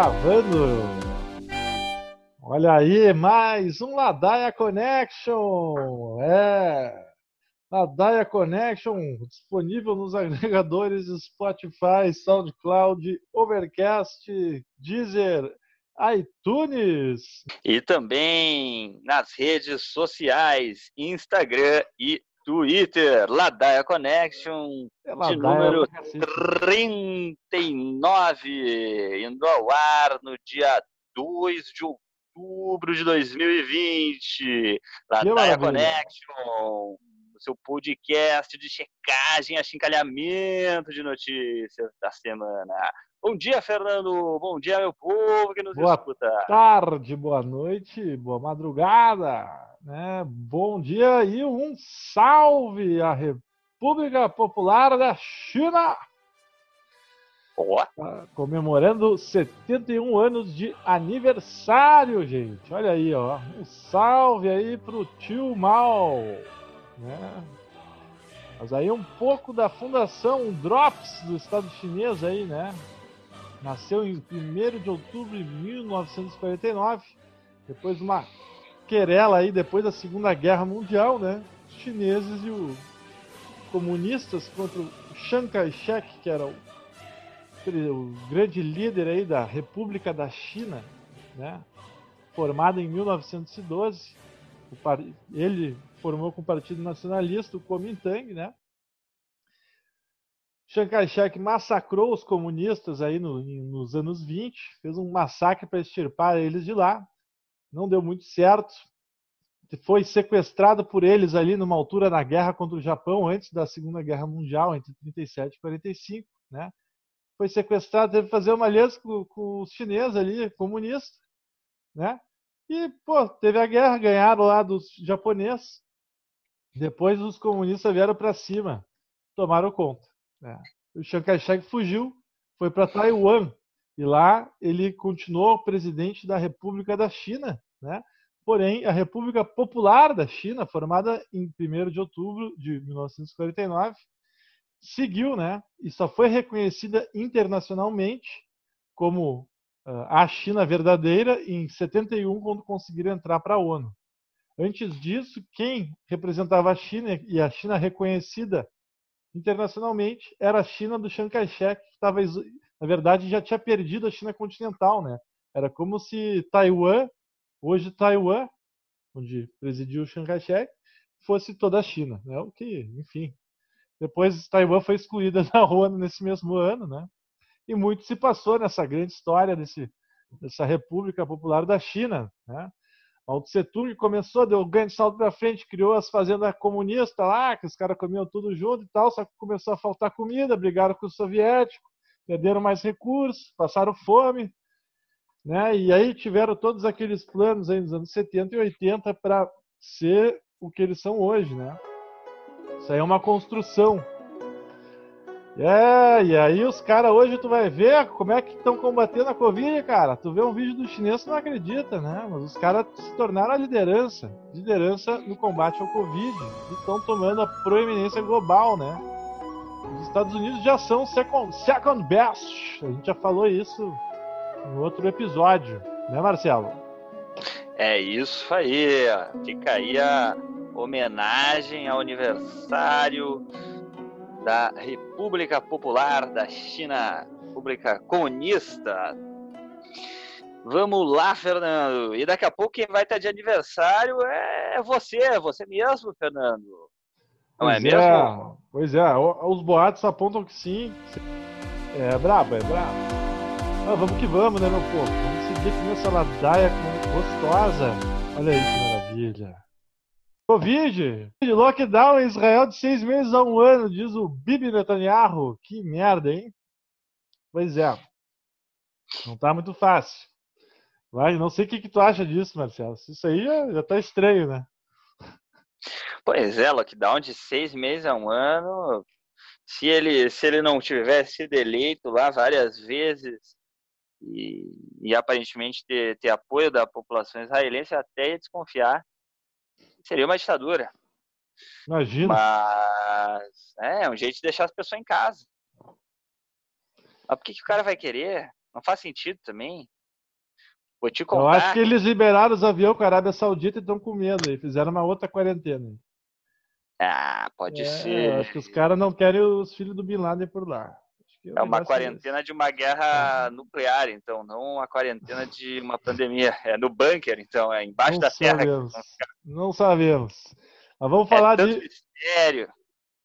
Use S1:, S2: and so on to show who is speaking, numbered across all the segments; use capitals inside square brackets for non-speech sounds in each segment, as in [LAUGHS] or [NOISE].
S1: Gravando. Olha aí, mais um Ladaia Connection. É. Ladaia Connection disponível nos agregadores Spotify, SoundCloud, Overcast, Deezer, iTunes.
S2: E também nas redes sociais, Instagram e Twitter, Ladaia Connection, é Ladaia de número 39, indo ao ar no dia 2 de outubro de 2020. Ladaia Connection, o seu podcast de checagem, achincalhamento de notícias da semana. Bom dia, Fernando. Bom dia, meu povo que nos
S1: boa
S2: escuta.
S1: Boa tarde, boa noite, boa madrugada. Né? Bom dia e um salve à República Popular da China. Tá comemorando 71 anos de aniversário, gente. Olha aí, ó. Um salve aí pro tio Mal. Né? Mas aí um pouco da fundação Drops do Estado chinês aí, né? Nasceu em 1 de outubro de 1949, depois de uma querela aí, depois da Segunda Guerra Mundial, né? Os chineses e os comunistas contra o Chiang Kai-shek, que era o, o, grande líder aí da República da China, né? Formada em 1912. Ele formou com o Partido Nacionalista, o Kuomintang, né? Chiang Kai-shek massacrou os comunistas aí no, nos anos 20, fez um massacre para extirpar eles de lá. Não deu muito certo. Foi sequestrado por eles ali numa altura na guerra contra o Japão, antes da Segunda Guerra Mundial, entre 37 e 45, né? Foi sequestrado, teve que fazer uma aliança com, com os chineses ali, comunistas, né? E, pô, teve a guerra, ganharam lá dos japoneses. Depois os comunistas vieram para cima, tomaram conta. É. O Chiang Kai-shek fugiu, foi para Taiwan e lá ele continuou presidente da República da China, né? Porém, a República Popular da China, formada em 1 de outubro de 1949, seguiu, né? E só foi reconhecida internacionalmente como uh, a China verdadeira em 71, quando conseguiram entrar para a ONU. Antes disso, quem representava a China e a China reconhecida internacionalmente era a China do Chiang Kai-shek, que estava, na verdade, já tinha perdido a China continental, né? Era como se Taiwan, hoje Taiwan, onde presidiu o Chiang Kai-shek, fosse toda a China, né? O que, enfim. Depois Taiwan foi excluída [LAUGHS] da ONU nesse mesmo ano, né? E muito se passou nessa grande história desse, dessa República Popular da China, né? Mao Tse Tung começou, deu um grande salto para frente, criou as fazendas comunistas lá, que os caras comiam tudo junto e tal, só que começou a faltar comida, brigaram com os soviéticos, perderam mais recursos, passaram fome, né? E aí tiveram todos aqueles planos aí nos anos 70 e 80 para ser o que eles são hoje, né? Isso aí é uma construção. É, e aí os caras hoje tu vai ver como é que estão combatendo a Covid, cara. Tu vê um vídeo do chinês, tu não acredita, né? Mas os caras se tornaram a liderança, liderança no combate ao Covid e estão tomando a proeminência global, né? Os Estados Unidos já são second, second best. A gente já falou isso no outro episódio, né, Marcelo?
S2: É isso aí. Fica aí a homenagem ao aniversário da República Popular da China, República Comunista. Vamos lá, Fernando. E daqui a pouco quem vai estar de aniversário é você, é você mesmo, Fernando. Não é pois é mesmo? É,
S1: pois é, os boatos apontam que sim. É brabo, é brabo. Ah, vamos que vamos, né, meu povo? Vamos seguir com essa ladaia gostosa. Olha aí que maravilha. Covid, lockdown em Israel de seis meses a um ano, diz o Bibi Netanyahu. Que merda, hein? Pois é. Não tá muito fácil. Mas não sei o que, que tu acha disso, Marcelo. Isso aí já, já tá estranho, né?
S2: Pois é, lockdown de seis meses a um ano. Se ele, se ele não tivesse sido eleito lá várias vezes e, e aparentemente ter, ter apoio da população israelense, até ia desconfiar seria uma ditadura.
S1: Imagina.
S2: Mas é, é um jeito de deixar as pessoas em casa. Mas por que, que o cara vai querer Não faz sentido também. Vou te contar.
S1: Eu acho que eles liberaram os aviões com a Arábia Saudita e estão com medo aí. Fizeram uma outra quarentena.
S2: Ah, pode
S1: é,
S2: ser.
S1: Acho que os caras não querem os filhos do Bin Laden por lá.
S2: É uma quarentena de uma guerra é. nuclear, então, não uma quarentena de uma pandemia. É no bunker, então, é embaixo não da
S1: sabemos.
S2: terra.
S1: Não sabemos. Mas vamos falar
S2: é
S1: de.
S2: Mistério.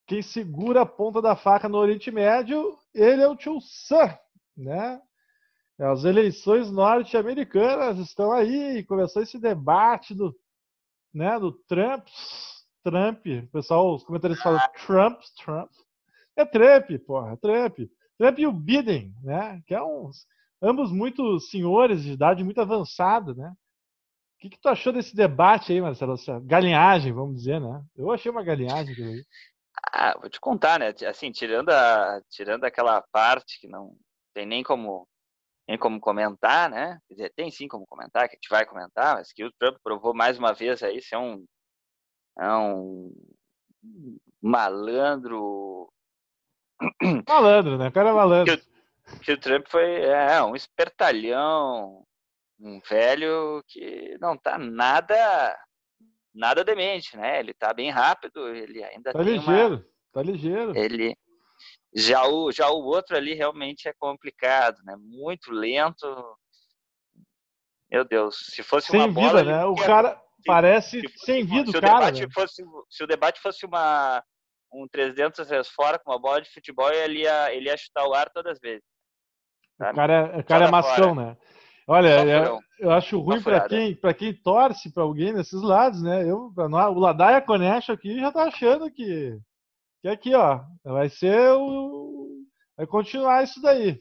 S1: Quem segura a ponta da faca no Oriente Médio, ele é o tio Sam, né? As eleições norte-americanas estão aí, começou esse debate do, né, do Trump, Trump, o pessoal, os comentários falam Trump, Trump. É Trump, porra, é Trump. Trump e o Biden, né? Que é uns, ambos muito senhores de idade muito avançada, né? O que, que tu achou desse debate aí, Marcelo? Essa galinhagem, vamos dizer, né? Eu achei uma galinhagem aí.
S2: Ah, vou te contar, né? Assim, tirando, a, tirando aquela parte que não tem nem como, nem como comentar, né? Quer dizer, tem sim como comentar, que a gente vai comentar, mas que o Trump provou mais uma vez aí ser um, é um malandro.
S1: Malandro, né? O cara é malandro.
S2: Que o, que o Trump foi é, um espertalhão, um velho que não tá nada nada demente, né? Ele tá bem rápido, ele ainda
S1: tá ligeiro,
S2: uma...
S1: tá ligeiro.
S2: Ele já o já o outro ali realmente é complicado, né? Muito lento. Meu Deus, se fosse
S1: Sem
S2: uma
S1: vida,
S2: bola,
S1: né? O cara parece
S2: se,
S1: sem vida
S2: se
S1: o cara.
S2: Debate
S1: né?
S2: fosse, se o debate fosse uma um 300 vezes fora com uma bola de futebol, ele ia, ele ia chutar o ar todas as vezes.
S1: Sabe? O cara, é, o cara é mascão,
S2: fora.
S1: né? Olha, eu, eu, acho ruim para quem, pra quem torce para alguém nesses lados, né? Eu, nós, o Ladaia Conecho aqui já tá achando que, que aqui, ó, vai ser o. Vai continuar isso daí.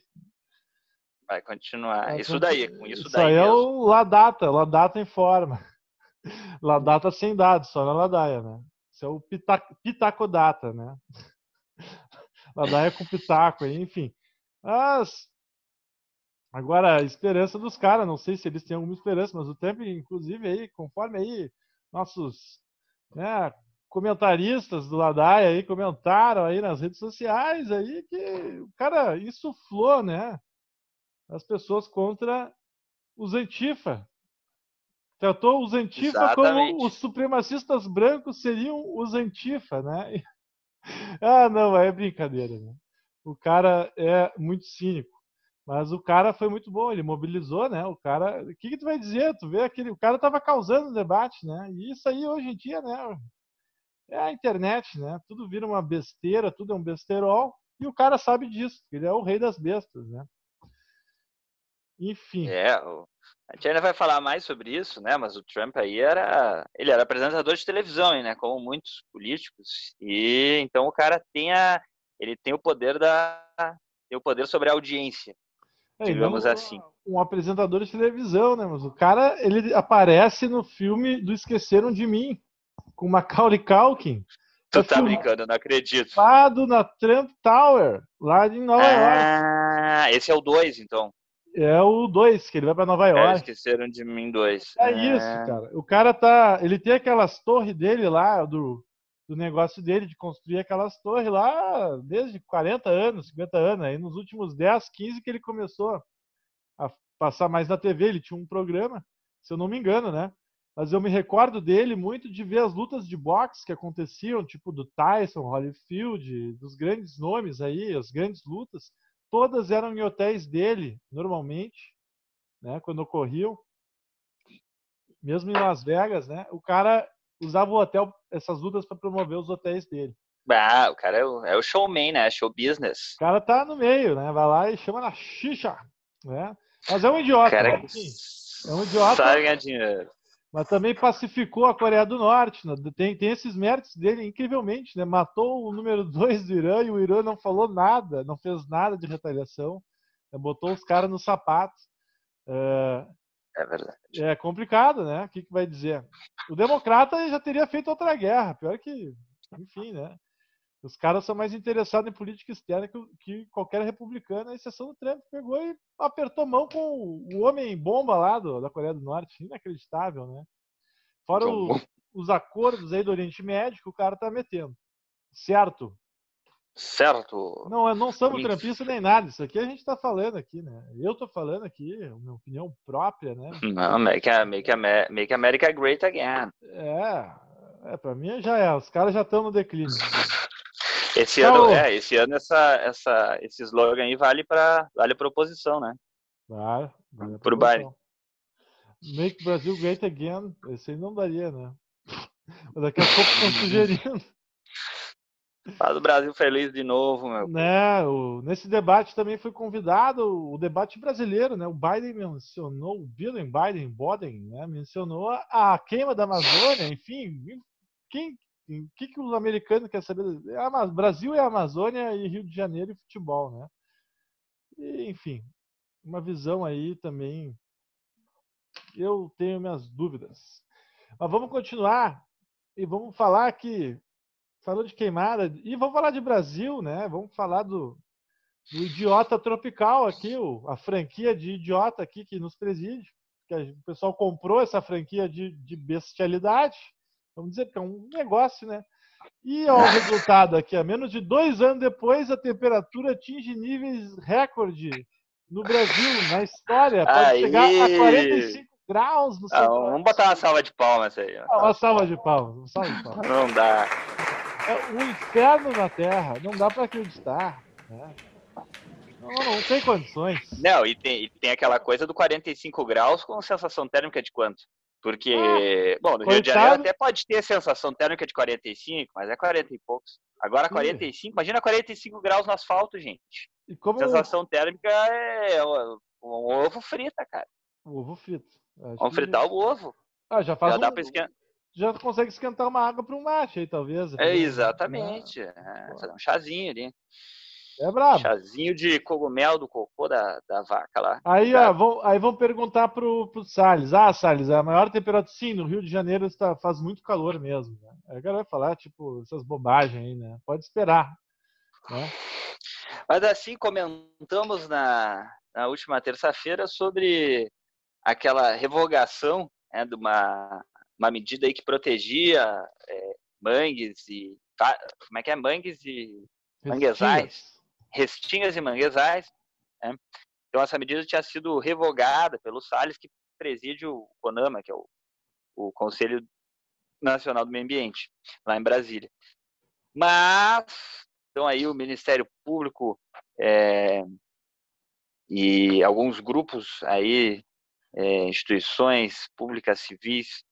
S2: Vai continuar. Vai isso daí, com isso,
S1: isso
S2: daí.
S1: Isso aí
S2: mesmo.
S1: é o Ladata, Ladata em forma. [LAUGHS] Ladata sem dados, só na Ladaia, né? É o pitaco, Pitacodata, né? [LAUGHS] Ladaia com pitaco, enfim. Mas Agora, a esperança dos caras, não sei se eles têm alguma esperança, mas o tempo, inclusive, aí, conforme aí nossos né, comentaristas do Ladaia aí comentaram aí nas redes sociais aí que o cara insuflou, né? As pessoas contra os Antifa. Tratou os Antifa
S2: Exatamente.
S1: como os supremacistas brancos seriam os Antifa, né? [LAUGHS] ah, não, é brincadeira, né? O cara é muito cínico. Mas o cara foi muito bom, ele mobilizou, né? O cara, o que, que tu vai dizer? Tu vê aquele, o cara tava causando debate, né? E isso aí hoje em dia, né? É a internet, né? Tudo vira uma besteira, tudo é um besterol, e o cara sabe disso, ele é o rei das bestas, né? Enfim.
S2: É, o... a gente ainda vai falar mais sobre isso, né? Mas o Trump aí era, ele era apresentador de televisão, né? Como muitos políticos, e então o cara tem a, ele tem o poder da, tem o poder sobre a audiência. É, digamos assim.
S1: Um apresentador de televisão, né? Mas o cara, ele aparece no filme do Esqueceram de Mim, com Macaulay Culkin.
S2: Tu tá brincando, não acredito.
S1: Lado na Trump Tower, lá em Nova
S2: ah,
S1: York.
S2: Ah, esse é o 2, então.
S1: É o 2, que ele vai para Nova York.
S2: É, esqueceram de mim 2.
S1: É, é isso, cara. O cara tá. Ele tem aquelas torres dele lá, do, do negócio dele de construir aquelas torres lá desde 40 anos, 50 anos. Aí nos últimos 10, 15 que ele começou a passar mais na TV. Ele tinha um programa, se eu não me engano, né? Mas eu me recordo dele muito de ver as lutas de boxe que aconteciam, tipo do Tyson, Holyfield, dos grandes nomes aí, as grandes lutas. Todas eram em hotéis dele, normalmente, né? Quando ocorriam. Mesmo em Las Vegas, né? O cara usava o hotel, essas lutas para promover os hotéis dele.
S2: Ah, o cara é o, é o showman, né? Show business.
S1: O cara tá no meio, né? Vai lá e chama na xixa, né? Mas é um idiota.
S2: Cara,
S1: né? É um idiota.
S2: Sabe ganhar dinheiro.
S1: Mas também pacificou a Coreia do Norte. Né? Tem, tem esses méritos dele, incrivelmente, né? Matou o número dois do Irã e o Irã não falou nada, não fez nada de retaliação. Né? Botou os caras no sapato. Uh,
S2: é verdade.
S1: É complicado, né? O que, que vai dizer? O democrata já teria feito outra guerra. Pior que, enfim, né? Os caras são mais interessados em política externa que, que qualquer republicano, a exceção do Trump, pegou e apertou mão com o homem bomba lá do, da Coreia do Norte. Inacreditável, né? Fora o, os acordos aí do Oriente Médio que o cara tá metendo. Certo?
S2: Certo.
S1: Não, não somos trampistas nem nada. Isso aqui a gente está falando aqui, né? Eu estou falando aqui, minha opinião própria, né?
S2: Não, make, make, make America great again.
S1: É, é para mim já é. Os caras já estão no declínio. [LAUGHS]
S2: Esse ano, é, esse ano essa, essa, esse slogan aí vale para vale para oposição, né?
S1: Vale.
S2: Pro Biden.
S1: Make Brasil great again. Esse aí não daria, né? Mas daqui a pouco estão [LAUGHS] sugerindo.
S2: Faz o Brasil feliz de novo, meu.
S1: Né, o, nesse debate também foi convidado o debate brasileiro, né? O Biden mencionou, o Biden, Biden, Biden, né? Mencionou a, a queima da Amazônia, enfim. Quem, o que, que os americanos querem saber? É Brasil é Amazônia e Rio de Janeiro e futebol, né? E, enfim, uma visão aí também. Eu tenho minhas dúvidas. Mas vamos continuar e vamos falar que falou de queimada. E vamos falar de Brasil, né? Vamos falar do, do Idiota Tropical aqui, o, a franquia de idiota aqui que nos preside. Que o pessoal comprou essa franquia de, de bestialidade. Vamos dizer que é um negócio, né? E o [LAUGHS] resultado aqui, a menos de dois anos depois, a temperatura atinge níveis recorde no Brasil, na história. Pode aí. chegar a 45 graus no
S2: ah, Vamos botar uma salva de palmas aí.
S1: Uma, ah, uma salva de palmas. Uma salva de palmas.
S2: Não dá.
S1: É um inferno na Terra. Não dá para acreditar. Né? Não, não tem condições.
S2: Não, e tem, e tem aquela coisa do 45 graus com sensação térmica de quanto? Porque, ah, bom, no coitado. Rio de Janeiro até pode ter sensação térmica de 45, mas é 40 e poucos. Agora 45, imagina 45 graus no asfalto, gente. E como... Sensação térmica é um, ovo frita, cara.
S1: Um ovo frito.
S2: Acho Vamos fritar o ovo.
S1: Ah, já faz
S2: já
S1: um...
S2: dá pra esquentar
S1: já consegue esquentar uma água para um mate aí, talvez.
S2: É, exatamente. É, fazer um chazinho ali.
S1: É brabo.
S2: Chazinho de cogumelo do cocô da, da vaca lá.
S1: Aí, ó, vão, aí vão perguntar pro, pro Salles. Ah, Salles, a maior temperatura. Sim, no Rio de Janeiro está, faz muito calor mesmo. Né? Aí o cara vai falar, tipo, essas bobagens aí, né? Pode esperar. Né?
S2: Mas assim, comentamos na, na última terça-feira sobre aquela revogação né, de uma uma medida aí que protegia é, mangues e como é que é mangues e manguezais, restingas e manguezais. Né? Então essa medida tinha sido revogada pelo Salles que preside o CONAMA, que é o, o Conselho Nacional do Meio Ambiente, lá em Brasília. Mas então aí o Ministério Público é, e alguns grupos aí é, instituições públicas civis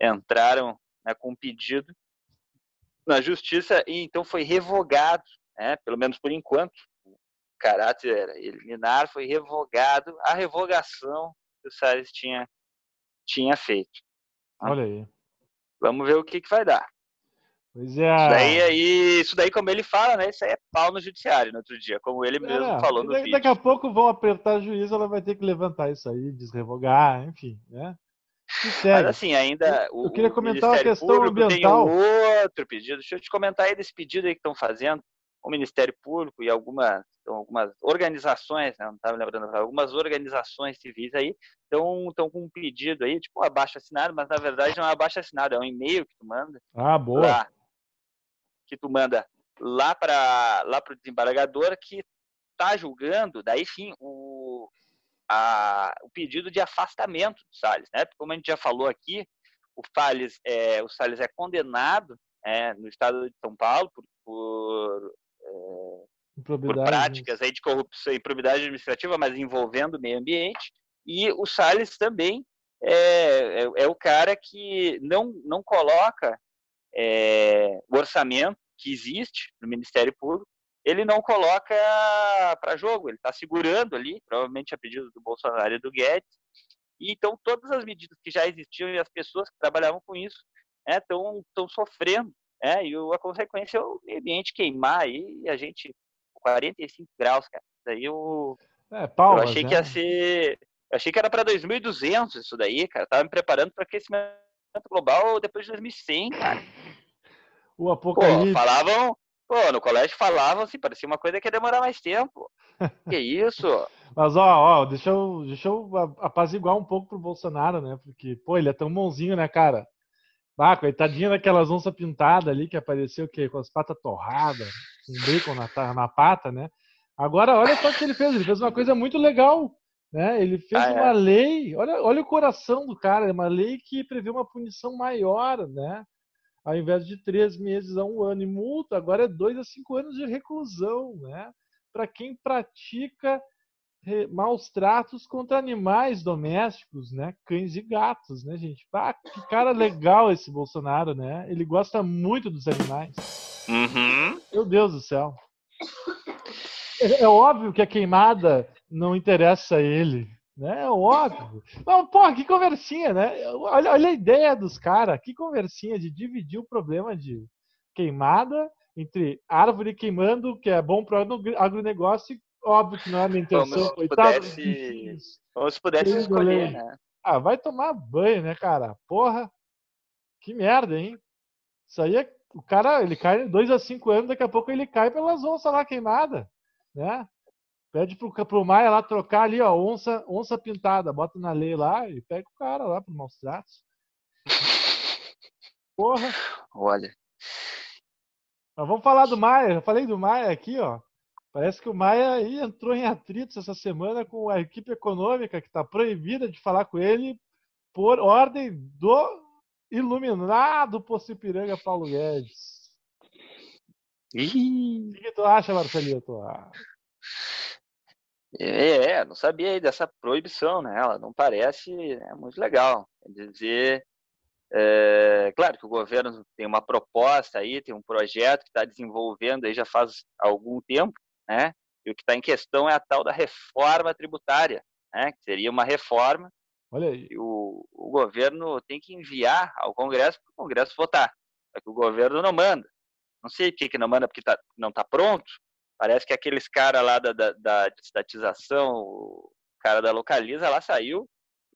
S2: entraram né, com um pedido na justiça e então foi revogado, né, pelo menos por enquanto, o caráter eliminar foi revogado a revogação que o Salles tinha, tinha feito.
S1: Olha aí.
S2: Vamos ver o que, que vai dar.
S1: Pois é.
S2: Isso daí, aí, isso daí, como ele fala, né? Isso aí é pau no judiciário no outro dia, como ele mesmo é, falou no
S1: daqui,
S2: vídeo.
S1: Daqui a pouco vão apertar a juíza, ela vai ter que levantar isso aí, desrevogar, enfim, né?
S2: Mas assim, ainda
S1: o, eu queria comentar a questão ambiental.
S2: Tem um outro pedido. Deixa eu te comentar aí desse pedido aí que estão fazendo. O Ministério Público e algumas, algumas organizações, né, não estava lembrando, algumas organizações civis aí estão, estão com um pedido aí, tipo um abaixo assinado, mas na verdade não é um abaixo assinado, é um e-mail que tu manda.
S1: Ah, boa.
S2: Lá, que tu manda lá para lá o desembargador que está julgando, daí sim, o, a, o pedido de afastamento do Salles, né? Porque como a gente já falou aqui, o Salles é, o Salles é condenado é, no estado de São Paulo por, por, por práticas aí de corrupção e improbidade administrativa, mas envolvendo o meio ambiente. E o Salles também é, é, é o cara que não, não coloca é, o orçamento que existe no Ministério Público ele não coloca para jogo, ele está segurando ali, provavelmente a pedido do Bolsonaro e do Guedes. E então todas as medidas que já existiam e as pessoas que trabalhavam com isso estão né, sofrendo. Né, e a consequência é o meio ambiente queimar aí, e a gente 45 graus, cara. Daí eu,
S1: é, palmas,
S2: eu achei
S1: né?
S2: que ia ser. Eu achei que era para 2.200 isso daí, cara. tava me preparando para aquecimento global depois de 2100, cara.
S1: O apocalipse.
S2: Pô, falavam, Pô, no colégio falavam assim, parecia uma coisa que ia demorar mais tempo. que isso? [LAUGHS]
S1: Mas, ó, ó, deixa eu, deixa eu apaziguar um pouco pro Bolsonaro, né? Porque, pô, ele é tão bonzinho, né, cara? Ah, coitadinha daquelas onças pintadas ali que apareceu que com as patas torradas. com bacon na, na pata, né? Agora, olha só o que ele fez. Ele fez uma coisa muito legal. Né? Ele fez ah, uma é? lei. Olha, olha o coração do cara. É uma lei que prevê uma punição maior, né? Ao invés de três meses a um ano e multa, agora é dois a cinco anos de reclusão, né? Para quem pratica maus tratos contra animais domésticos, né? Cães e gatos, né, gente? Ah, que cara legal esse Bolsonaro, né? Ele gosta muito dos animais.
S2: Uhum.
S1: Meu Deus do céu. É, é, óbvio que a queimada não interessa a ele, né? É óbvio. Não, porra, que conversinha, né? Olha, olha a ideia dos caras, que conversinha de dividir o problema de queimada entre árvore queimando, que é bom para o agronegócio, óbvio que não é a minha intenção,
S2: como coitado. Pudesse, como se pudesse escolher, né?
S1: Ah, vai tomar banho, né, cara? Porra, que merda, hein? Isso aí é. O cara, ele cai dois a cinco anos, daqui a pouco ele cai pelas onças lá queimadas né? Pede pro, pro Maia lá trocar ali, ó, onça, onça pintada, bota na lei lá e pega o cara lá pro maus tratos. [LAUGHS] Porra.
S2: Olha.
S1: Mas vamos falar do Maia. Eu falei do Maia aqui, ó. Parece que o Maia aí entrou em atritos essa semana com a equipe econômica que está proibida de falar com ele por ordem do iluminado Pocipiranga Paulo Guedes.
S2: Ih.
S1: O que tu acha, Marcelito?
S2: É, é, não sabia aí dessa proibição, né? Ela não parece é muito legal. Quer dizer, é, claro que o governo tem uma proposta aí, tem um projeto que está desenvolvendo aí já faz algum tempo, né? E o que está em questão é a tal da reforma tributária, né? Que seria uma reforma.
S1: Olha aí.
S2: E o, o governo tem que enviar ao Congresso para o Congresso votar. Só que o governo não manda. Não sei por que, que não manda, porque tá, não está pronto. Parece que aqueles caras lá da, da, da estatização, o cara da Localiza lá saiu,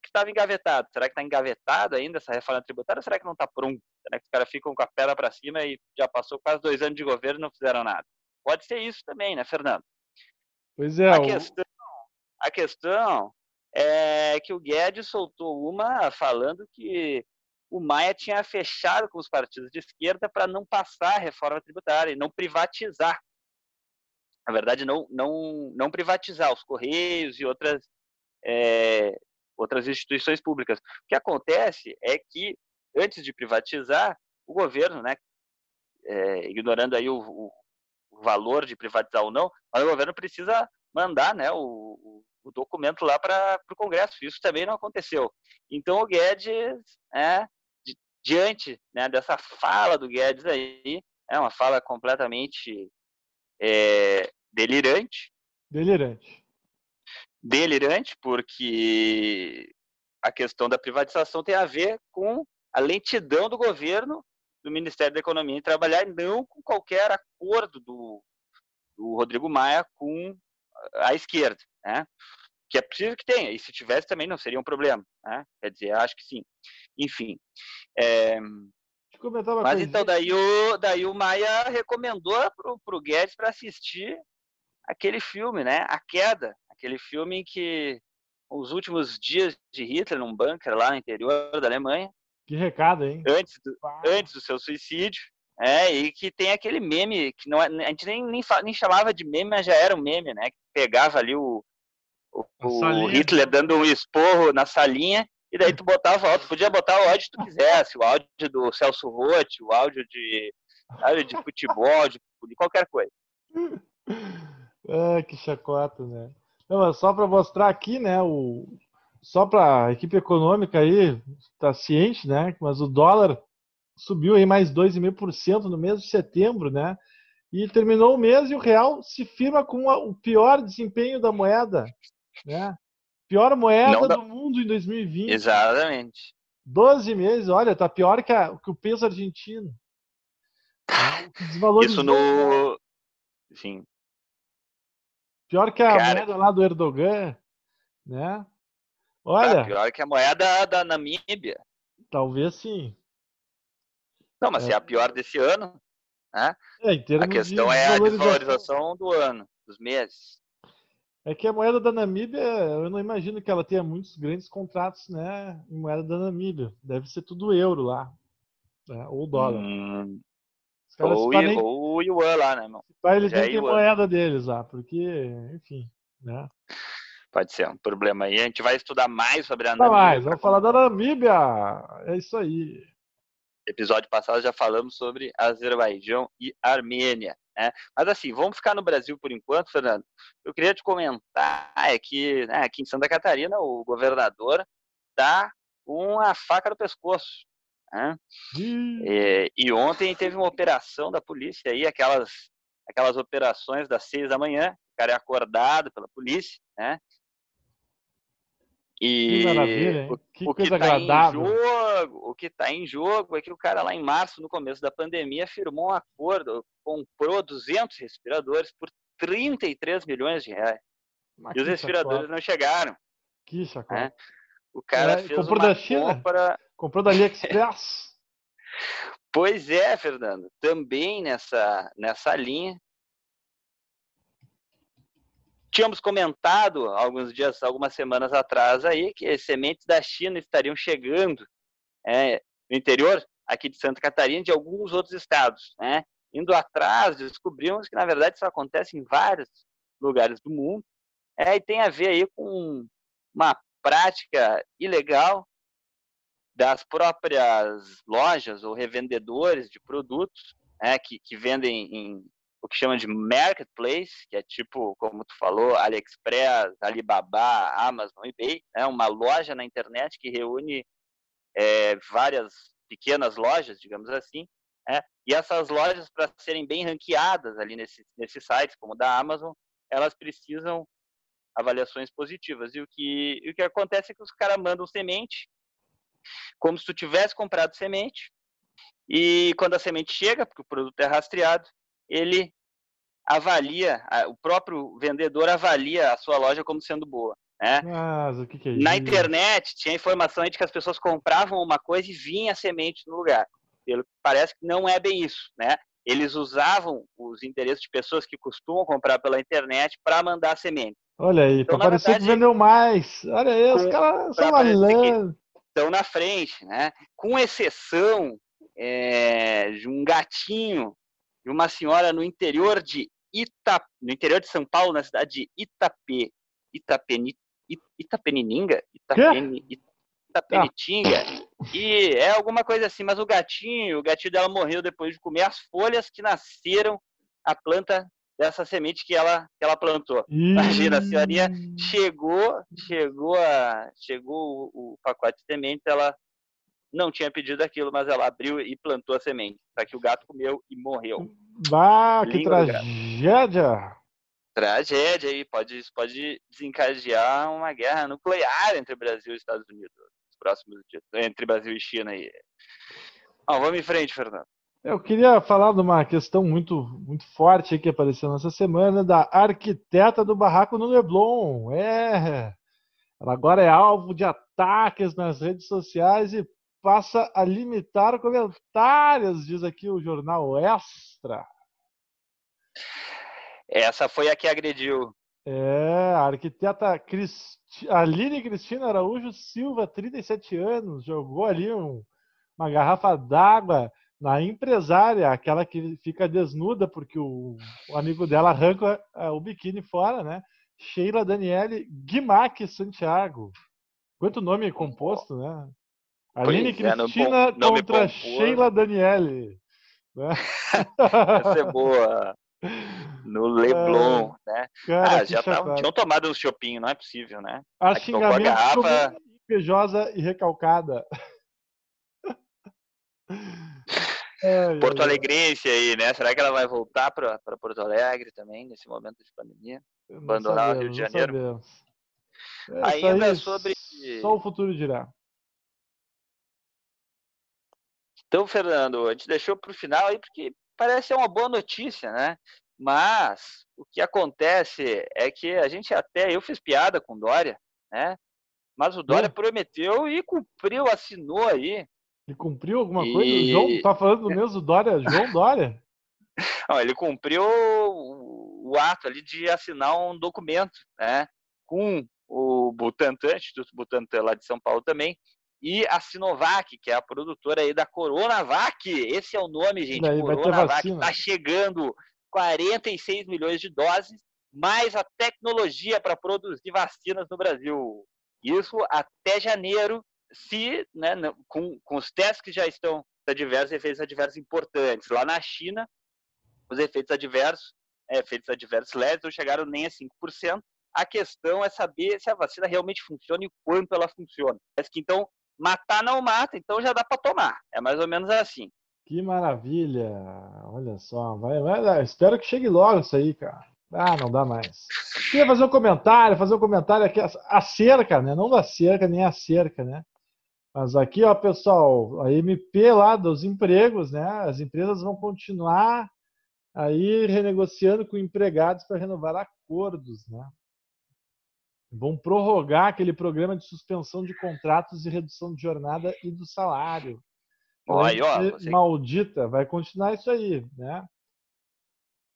S2: que estava engavetado. Será que está engavetado ainda essa reforma tributária ou será que não está pronto? Será que os caras ficam com a pedra para cima e já passou quase dois anos de governo e não fizeram nada? Pode ser isso também, né, Fernando?
S1: Pois é.
S2: A, o... questão, a questão é que o Guedes soltou uma falando que o Maia tinha fechado com os partidos de esquerda para não passar a reforma tributária e não privatizar. Na verdade, não, não, não privatizar os Correios e outras, é, outras instituições públicas. O que acontece é que, antes de privatizar, o governo, né, é, ignorando aí o, o, o, valor de privatizar ou não, mas o governo precisa mandar né, o, o documento lá para o Congresso. Isso também não aconteceu. Então o Guedes, é, di, diante né, dessa fala do Guedes aí, é uma fala completamente é, delirante.
S1: Delirante.
S2: Delirante, porque a questão da privatização tem a ver com a lentidão do governo, do Ministério da Economia em trabalhar, não com qualquer acordo do, do Rodrigo Maia com a esquerda, né? Que é possível que tenha, e se tivesse também não seria um problema, né? Quer dizer, acho que sim. Enfim. É... Mas então, daí o, daí o Maia recomendou pro, pro Guedes para assistir aquele filme, né? A Queda, aquele filme em que os últimos dias de Hitler num bunker lá no interior da Alemanha.
S1: Que recado, hein?
S2: Antes do, antes do seu suicídio. É, e que tem aquele meme, que não, é, a gente nem, nem, nem chamava de meme, mas já era um meme, né? Que pegava ali o, o, o Hitler dando um esporro na salinha, e daí tu botava o áudio, podia botar o áudio que tu quisesse, o áudio do Celso Rotti, o áudio de, áudio de futebol, de, de qualquer coisa. [LAUGHS]
S1: Ah, que chacota, né? Não, só para mostrar aqui, né? O, só para a equipe econômica aí tá ciente, né? Mas o dólar subiu aí mais 2,5% no mês de setembro, né? E terminou o mês e o real se firma com o pior desempenho da moeda, né? Pior moeda do mundo em 2020.
S2: Exatamente.
S1: 12 meses, olha, tá pior que, a, que o peso argentino.
S2: Isso no. Sim.
S1: Pior que a Cara... moeda lá do Erdogan, né? Olha.
S2: Ah, pior que a moeda da Namíbia.
S1: Talvez sim.
S2: Não, mas é, é a pior desse ano, né?
S1: É,
S2: a questão é a desvalorização do ano, dos meses.
S1: É que a moeda da Namíbia, eu não imagino que ela tenha muitos grandes contratos, né, em moeda da Namíbia. Deve ser tudo euro lá, né, ou dólar.
S2: Hum, Ou, nem... ou Yuan lá, né, irmão?
S1: Eles nem é têm moeda deles lá, porque, enfim, né?
S2: Pode ser um problema aí. A gente vai estudar mais sobre a
S1: Namíbia. mais, vamos falar da Namíbia. É isso aí.
S2: Episódio passado já falamos sobre Azerbaijão e Armênia. Né? Mas assim, vamos ficar no Brasil por enquanto, Fernando. Eu queria te comentar é que né, aqui em Santa Catarina o governador dá uma faca no pescoço. Né? E, e, ontem teve uma operação da polícia aí, aquelas, aquelas operações das seis da manhã, o cara é acordado pela polícia, né?
S1: E que maravilha, o, que o coisa que tá agradável.
S2: Em jogo, o que está em jogo é que o cara lá em março, no começo da pandemia, firmou um acordo, comprou 200 respiradores por 33 milhões de reais. Mas e os respiradores não chegaram.
S1: Que chacota. Né?
S2: O cara é, fez
S1: comprou
S2: uma
S1: da China? Compra... Comprou da AliExpress? [LAUGHS]
S2: pois é, Fernando. Também nessa, nessa linha, tínhamos comentado alguns dias, algumas semanas atrás aí, que sementes da China estariam chegando é, no interior aqui de Santa Catarina de alguns outros estados, né? Indo atrás, descobrimos que na verdade isso acontece em vários lugares do mundo, é, e tem a ver aí com uma prática ilegal das próprias lojas ou revendedores de produtos né, que, que vendem em o que chama de marketplace, que é tipo, como tu falou, AliExpress, Alibaba, Amazon, eBay, é uma loja na internet que reúne é, várias pequenas lojas, digamos assim, é, e essas lojas, para serem bem ranqueadas ali nesses nesse sites, como da Amazon, elas precisam avaliações positivas. E o que, e o que acontece é que os caras mandam semente, como se tu tivesse comprado semente, e quando a semente chega, porque o produto é rastreado, ele avalia, o próprio vendedor avalia a sua loja como sendo boa. Né?
S1: Mas, que que é
S2: Na internet tinha informação de que as pessoas compravam uma coisa e vinha semente no lugar. Pelo parece que não é bem isso, né? Eles usavam os endereços de pessoas que costumam comprar pela internet para mandar semente.
S1: Olha aí, então, parecia verdade, que vendeu mais. Olha aí, os caras são malandros.
S2: Estão na frente, né? Com exceção é, de um gatinho de uma senhora no interior de Ita, no interior de São Paulo, na cidade de Itapê, Itapeni, Itapenininga, Itapeni, Itapenitinga, ah. e é alguma coisa assim, mas o gatinho, o gatinho dela morreu depois de comer as folhas que nasceram a planta dessa semente que ela, que ela plantou. Imagina, a senhorinha chegou, chegou, a, chegou o, o pacote de semente, ela não tinha pedido aquilo, mas ela abriu e plantou a semente. Só que o gato comeu e morreu.
S1: Bah, que tragédia!
S2: Tragédia aí, pode, pode desencadear uma guerra nuclear entre Brasil e Estados Unidos nos próximos dias, entre Brasil e China aí. Bom, vamos em frente, Fernando.
S1: Eu queria falar de uma questão muito, muito forte que apareceu nessa semana, da arquiteta do barraco no Leblon. É, ela agora é alvo de ataques nas redes sociais e passa a limitar comentários, diz aqui o jornal Extra.
S2: Essa foi a que agrediu.
S1: É, a arquiteta Cristi... Aline Cristina Araújo Silva, 37 anos, jogou ali um, uma garrafa d'água na empresária, aquela que fica desnuda porque o, o amigo dela arranca uh, o biquíni fora, né? Sheila Daniele Guimac Santiago. Quanto nome composto, né? Aline pois Cristina é, contra Sheila Daniele.
S2: Né? [LAUGHS] Essa é boa. No [LAUGHS] Leblon, é, né? Cara, ah, já tavam, tinham tomado um chopinho, não é possível, né?
S1: A xingamento a garrafa... invejosa e recalcada. [LAUGHS]
S2: É, Porto Alegrense aí, né? Será que ela vai voltar para Porto Alegre também, nesse momento de pandemia? Abandonar sabemos, o Rio de Janeiro?
S1: É, Ainda sobre. Só o futuro dirá.
S2: Então, Fernando, a gente deixou para o final aí porque parece ser uma boa notícia, né? Mas o que acontece é que a gente até, eu fiz piada com Dória, né? Mas o Dória prometeu e cumpriu, assinou aí.
S1: Ele cumpriu alguma e... coisa? O João tá falando do mesmo Dória, [LAUGHS] João Dória?
S2: Não, ele cumpriu o, o ato ali de assinar um documento, né? Com o Butantan, Instituto Butantan lá de São Paulo também, e a Sinovac, que é a produtora aí da Coronavac. Esse é o nome, gente. Daí, Coronavac está chegando 46 milhões de doses, mais a tecnologia para produzir vacinas no Brasil. Isso até janeiro, se né, com, com os testes que já estão adversos, efeitos adversos importantes. Lá na China, os efeitos adversos, é, efeitos adversos leves, não chegaram nem a 5%. A questão é saber se a vacina realmente funciona e quanto ela funciona. Mas que então matar não mata, então já dá para tomar. É mais ou menos assim.
S1: Que maravilha! Olha só, vai, vai, espero que chegue logo isso aí, cara. Ah, não dá mais. Queria fazer um comentário, fazer um comentário aqui, a cerca, né? Não da cerca, nem a cerca, né? Mas aqui, ó, pessoal, a MP lá dos empregos, né? As empresas vão continuar aí renegociando com empregados para renovar acordos, né? Vão prorrogar aquele programa de suspensão de contratos e redução de jornada e do salário.
S2: Aí, ó, você...
S1: Maldita, vai continuar isso aí, né?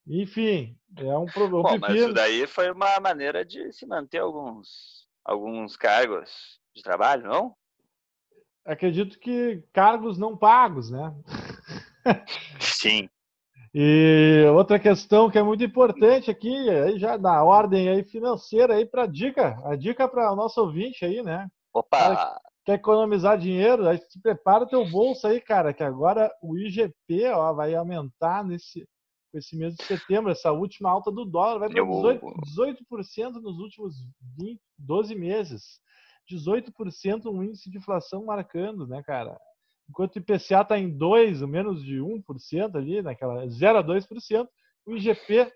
S1: Enfim, é um problema.
S2: Bom, mas isso daí foi uma maneira de se manter alguns, alguns cargos de trabalho, não?
S1: Acredito que cargos não pagos, né? [LAUGHS]
S2: Sim.
S1: E outra questão que é muito importante aqui, aí já na ordem aí financeira aí para dica, a dica para o nosso ouvinte aí, né?
S2: Opa!
S1: Quer economizar dinheiro? Aí se prepara o teu bolso aí, cara, que agora o IGP ó, vai aumentar nesse esse mês de setembro, essa última alta do dólar vai para 18%, 18% nos últimos 20, 12 meses. 18% um índice de inflação marcando, né, cara? Enquanto o IPCA está em 2, menos de 1% ali, naquela 0 a 2%, o IGP,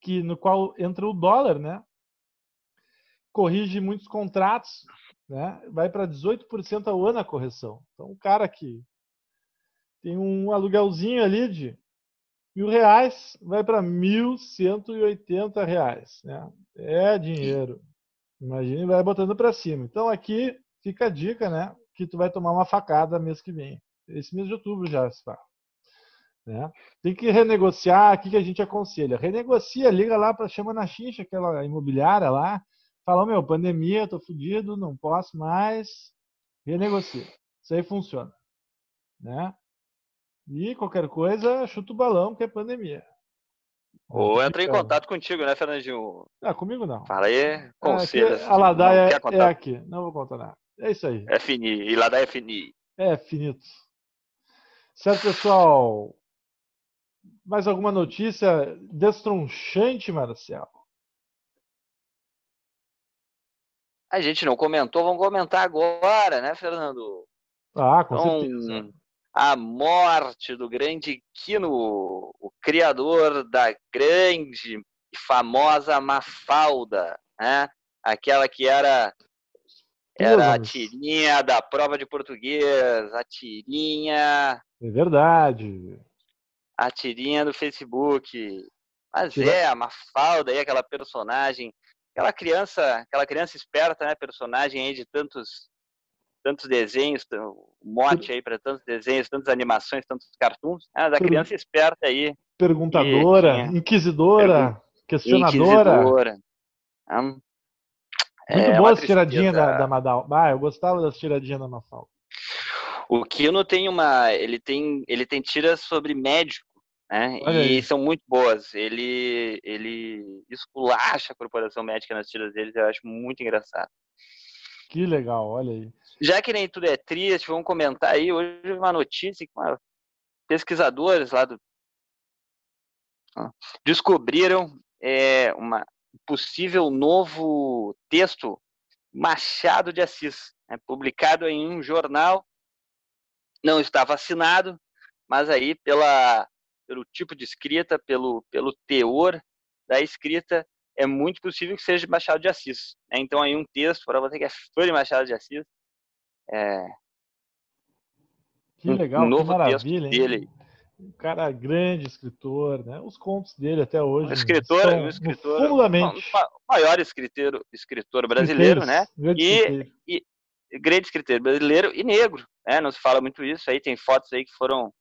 S1: que, no qual entra o dólar, né? Corrige muitos contratos, né? Vai para 18% ao ano a correção. Então, o cara que tem um aluguelzinho ali de mil reais vai para mil cento e oitenta reais, né? É dinheiro. Imagine, vai botando para cima. Então aqui fica a dica, né? Que tu vai tomar uma facada mês que vem. Esse mês de outubro já está. Né? Tem que renegociar, o que, que a gente aconselha? Renegocia, liga lá para chama na xixa, aquela imobiliária lá, fala, meu, pandemia, tô fudido, não posso mais. Renegocia. Isso aí funciona. Né? E qualquer coisa, chuta o balão, que é pandemia.
S2: Ou entra em contato contigo, né, Fernandinho?
S1: Ah, comigo não.
S2: Fala aí, conselho. É,
S1: aqui, a Ladaia é, é aqui, não vou contar nada. É isso aí.
S2: É fini. E lá da é fini.
S1: É finito. Certo, pessoal? Mais alguma notícia destronchante, Marcelo?
S2: A gente não comentou, vamos comentar agora, né, Fernando?
S1: Ah, com então, certeza.
S2: A morte do grande Kino, o criador da grande e famosa Mafalda, né? Aquela que era era a tirinha da prova de português, a tirinha.
S1: É verdade.
S2: A tirinha do Facebook. Mas Tira... é, a Mafalda aí, aquela personagem, aquela criança, aquela criança esperta, né? Personagem aí de tantos tantos desenhos, mote aí para tantos desenhos, tantas animações, tantos cartoons, né, da criança esperta aí.
S1: Perguntadora, inquisidora, questionadora. Inquisidora.
S2: Hum,
S1: muito é boas tiradinhas da, da Madal. Ah, eu gostava das tiradinhas da Mafalda.
S2: O Kino tem uma. Ele tem, ele tem tiras sobre médico, né? Olha e aí. são muito boas. Ele, ele esculacha a corporação médica nas tiras dele, eu acho muito engraçado.
S1: Que legal, olha aí.
S2: Já que nem tudo é triste, vamos comentar aí. Hoje uma notícia que uma... pesquisadores lá do. descobriram é, uma, possível novo texto Machado de Assis, né, publicado em um jornal, não estava assinado, mas aí pela, pelo tipo de escrita, pelo, pelo teor da escrita, é muito possível que seja de Machado de Assis. Né? Então aí um texto para você que é fã de Machado de Assis, é,
S1: que legal, um novo que maravilha, texto dele. Um cara grande, escritor, né? Os contos dele até hoje. Um
S2: escritor, um escritor, o maior escritor, escritor brasileiro, né? E, e, grande escritor brasileiro e negro, né? Não se fala muito isso. Aí tem fotos aí que foram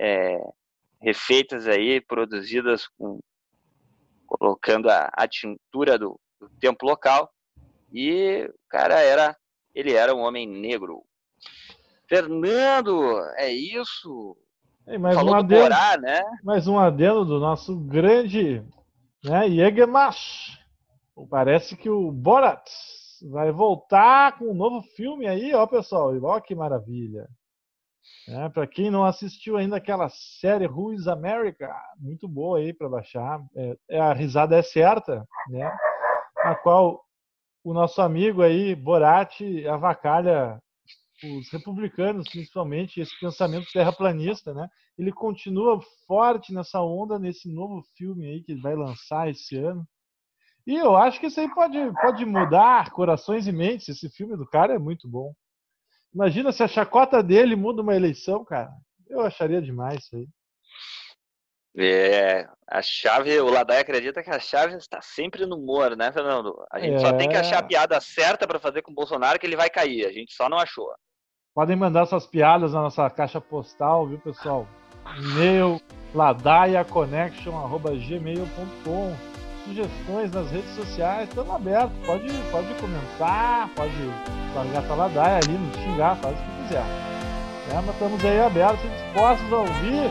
S2: é, refeitas aí, produzidas com colocando a, a tintura do, do tempo local. E o cara era, ele era um homem negro. Fernando, é isso.
S1: Ei, mais Falou um adendo, Borá, né? Mais um adendo do nosso grande né. Parece que o Borat vai voltar com um novo filme aí, ó, pessoal. Ó, que maravilha. É, para quem não assistiu ainda aquela série Who's America, muito boa aí para baixar. É, é, a risada é certa, né? A qual o nosso amigo aí, Borat, avacalha os republicanos, principalmente, esse pensamento terraplanista, né? Ele continua forte nessa onda, nesse novo filme aí que ele vai lançar esse ano. E eu acho que isso aí pode, pode mudar corações e mentes. Esse filme do cara é muito bom. Imagina se a chacota dele muda uma eleição, cara. Eu acharia demais isso aí.
S2: É, a chave, o Ladai acredita que a chave está sempre no humor, né, Fernando? A gente é... só tem que achar a piada certa para fazer com o Bolsonaro que ele vai cair. A gente só não achou.
S1: Podem mandar suas piadas na nossa caixa postal, viu, pessoal? E-mail ladaiaconnection.gmail.com Sugestões nas redes sociais, estamos abertos. Pode, pode comentar, pode largar sua ladaia ali, nos xingar, faz o que quiser. É, mas estamos aí abertos e dispostos a ouvir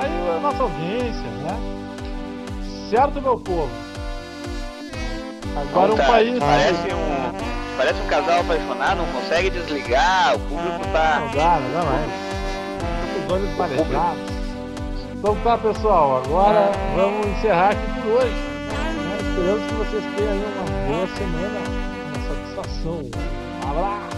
S1: aí a nossa audiência, né? Certo, meu povo?
S2: Agora um país. Parece um, parece um casal apaixonado, não consegue desligar, o público tá.
S1: Não dá, não dá mais. Os olhos marejados. Então tá, pessoal, agora vamos encerrar aqui por hoje. Né? Esperamos que vocês tenham aí uma boa semana, uma satisfação. Um abraço!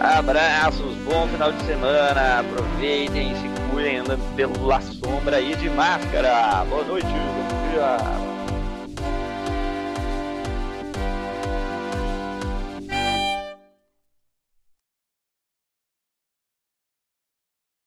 S2: Abraços, bom final de semana, aproveitem, se cuidem, andando pela sombra aí de máscara. Boa noite, bom dia.